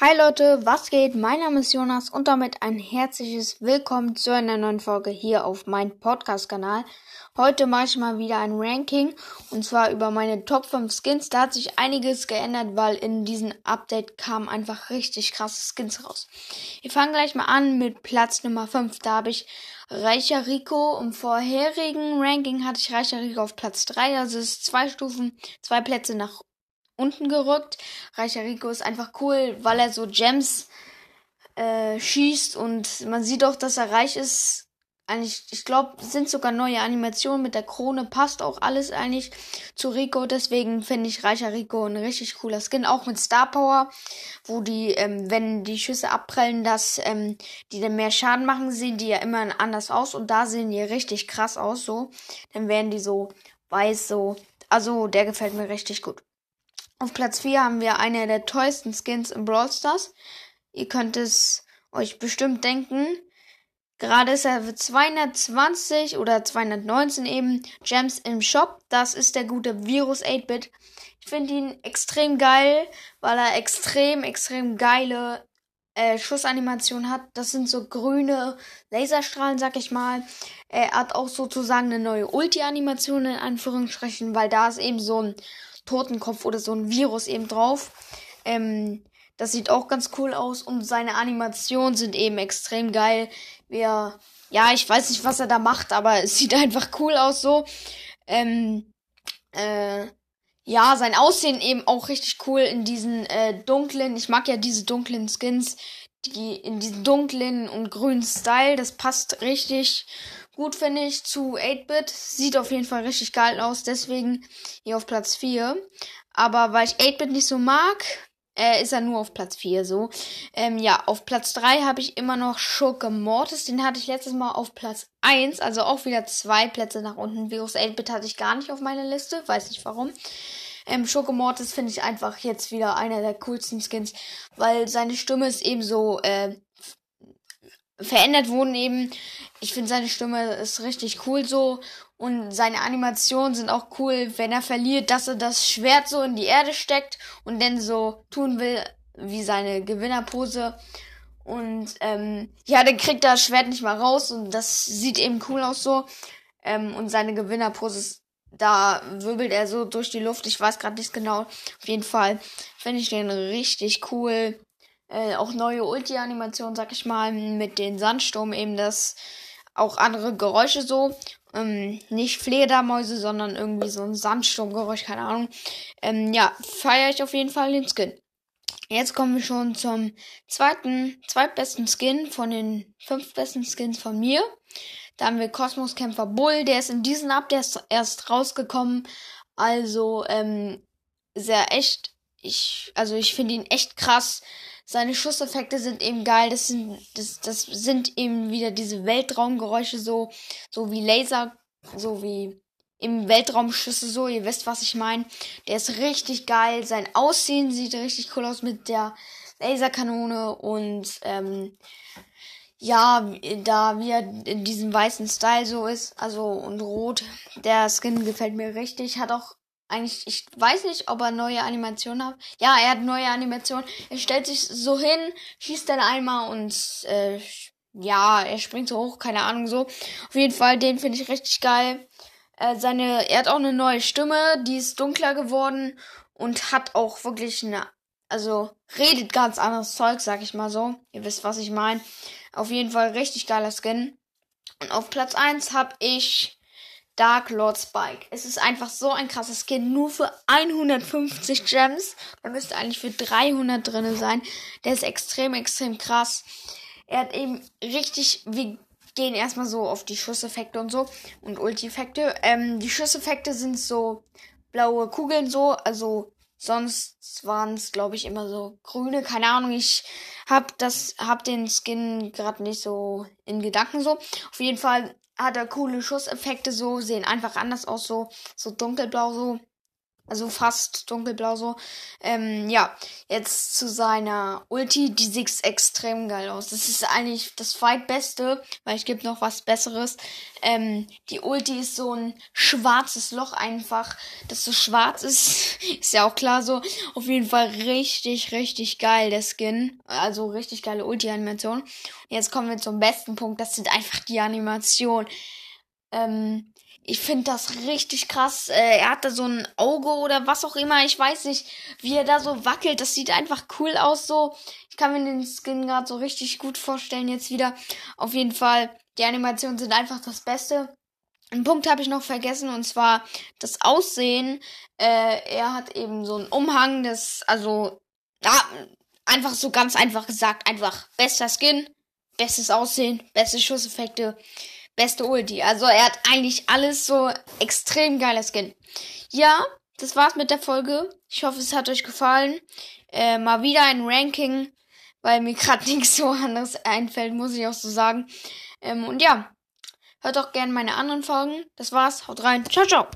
Hi Leute, was geht? Mein Name ist Jonas und damit ein herzliches Willkommen zu einer neuen Folge hier auf meinem Podcast-Kanal. Heute mache ich mal wieder ein Ranking und zwar über meine Top 5 Skins. Da hat sich einiges geändert, weil in diesem Update kamen einfach richtig krasse Skins raus. Wir fangen gleich mal an mit Platz Nummer 5. Da habe ich Reicher Rico. Im vorherigen Ranking hatte ich Reicher Rico auf Platz 3. Also es ist zwei Stufen, zwei Plätze nach unten gerückt. Reicher Rico ist einfach cool, weil er so Gems äh, schießt und man sieht auch, dass er reich ist. Eigentlich, ich glaube, sind sogar neue Animationen mit der Krone, passt auch alles eigentlich zu Rico. Deswegen finde ich Reicher Rico ein richtig cooler Skin, auch mit Star Power, wo die, ähm, wenn die Schüsse abprallen, dass ähm, die dann mehr Schaden machen, sehen die ja immer anders aus und da sehen die richtig krass aus, so. Dann werden die so weiß, so. Also, der gefällt mir richtig gut. Auf Platz 4 haben wir eine der teuersten Skins im Brawl Stars. Ihr könnt es euch bestimmt denken. Gerade ist er für 220 oder 219 eben Gems im Shop. Das ist der gute Virus 8-Bit. Ich finde ihn extrem geil, weil er extrem, extrem geile äh, Schussanimation hat. Das sind so grüne Laserstrahlen, sag ich mal. Er hat auch sozusagen eine neue Ulti-Animation in Anführungsstrichen, weil da ist eben so ein Totenkopf oder so ein Virus eben drauf. Ähm, das sieht auch ganz cool aus und seine Animationen sind eben extrem geil. Wir, ja, ich weiß nicht, was er da macht, aber es sieht einfach cool aus so. Ähm, äh, ja, sein Aussehen eben auch richtig cool in diesen äh, dunklen, ich mag ja diese dunklen Skins, die in diesen dunklen und grünen Style, das passt richtig gut, finde ich, zu 8-Bit. Sieht auf jeden Fall richtig geil aus, deswegen hier auf Platz 4. Aber weil ich 8-Bit nicht so mag, äh, ist er nur auf Platz 4 so. Ähm, ja, auf Platz 3 habe ich immer noch Schurke Mortis. Den hatte ich letztes Mal auf Platz 1, also auch wieder zwei Plätze nach unten. Virus 8-Bit hatte ich gar nicht auf meiner Liste, weiß nicht warum. Ähm, Schurke Mortis finde ich einfach jetzt wieder einer der coolsten Skins, weil seine Stimme ist eben so, äh, verändert wurden eben. Ich finde seine Stimme ist richtig cool so und seine Animationen sind auch cool, wenn er verliert, dass er das Schwert so in die Erde steckt und dann so tun will wie seine Gewinnerpose. Und ähm, ja, dann kriegt er das Schwert nicht mal raus und das sieht eben cool aus so. Ähm, und seine Gewinnerpose ist, da wirbelt er so durch die Luft. Ich weiß gerade nicht genau. Auf jeden Fall finde ich den richtig cool äh, auch neue Ulti-Animationen, sag ich mal, mit den Sandsturm eben das auch andere Geräusche so. Ähm, nicht Fledermäuse, sondern irgendwie so ein Sandsturmgeräusch, keine Ahnung. Ähm, ja, feiere ich auf jeden Fall den Skin. Jetzt kommen wir schon zum zweiten, zweitbesten Skin von den fünf besten Skins von mir. Da haben wir Kosmoskämpfer Bull, der ist in diesem Up, der ist erst rausgekommen. Also, ähm, sehr echt. Ich, also ich finde ihn echt krass. Seine Schusseffekte sind eben geil. Das sind, das, das sind eben wieder diese Weltraumgeräusche so, so wie Laser, so wie im Weltraumschüsse so. Ihr wisst, was ich meine. Der ist richtig geil. Sein Aussehen sieht richtig cool aus mit der Laserkanone und ähm, ja, da wie er in diesem weißen Style so ist, also und rot, der Skin gefällt mir richtig, hat auch eigentlich, ich weiß nicht, ob er neue Animationen hat. Ja, er hat neue Animationen. Er stellt sich so hin, schießt dann einmal und äh, ja, er springt so hoch, keine Ahnung so. Auf jeden Fall, den finde ich richtig geil. Äh, seine, er hat auch eine neue Stimme, die ist dunkler geworden und hat auch wirklich eine, also redet ganz anderes Zeug, sag ich mal so. Ihr wisst, was ich meine. Auf jeden Fall richtig geiler Skin. Und auf Platz 1 habe ich Dark Lord Spike. Es ist einfach so ein krasses Skin. Nur für 150 Gems. Da müsste eigentlich für 300 drinne sein. Der ist extrem, extrem krass. Er hat eben richtig, wir gehen erstmal so auf die Schusseffekte und so. Und Ulti-Effekte. Ähm, die Schusseffekte sind so blaue Kugeln so. Also sonst waren es, glaube ich, immer so grüne. Keine Ahnung. Ich hab das, hab den Skin gerade nicht so in Gedanken so. Auf jeden Fall hat er coole Schusseffekte so, sehen einfach anders aus, so, so dunkelblau so. Also fast dunkelblau so. Ähm, ja, jetzt zu seiner Ulti. Die sieht extrem geil aus. Das ist eigentlich das zweitbeste, weil ich gibt noch was Besseres. Ähm, die Ulti ist so ein schwarzes Loch einfach, das so schwarz ist. ist ja auch klar so. Auf jeden Fall richtig, richtig geil, der Skin. Also richtig geile Ulti-Animation. Jetzt kommen wir zum besten Punkt. Das sind einfach die Animationen. Ähm, ich finde das richtig krass. Äh, er hat da so ein Auge oder was auch immer. Ich weiß nicht, wie er da so wackelt. Das sieht einfach cool aus so. Ich kann mir den Skin gerade so richtig gut vorstellen jetzt wieder. Auf jeden Fall, die Animationen sind einfach das Beste. Einen Punkt habe ich noch vergessen und zwar das Aussehen. Äh, er hat eben so einen Umhang, das, also, ja, einfach so ganz einfach gesagt, einfach bester Skin, bestes Aussehen, beste Schusseffekte beste Ulti. Also er hat eigentlich alles so extrem geiler Skin. Ja, das war's mit der Folge. Ich hoffe, es hat euch gefallen. Äh, mal wieder ein Ranking, weil mir gerade nichts so anderes einfällt, muss ich auch so sagen. Ähm, und ja, hört auch gerne meine anderen Folgen. Das war's. Haut rein. Ciao, ciao.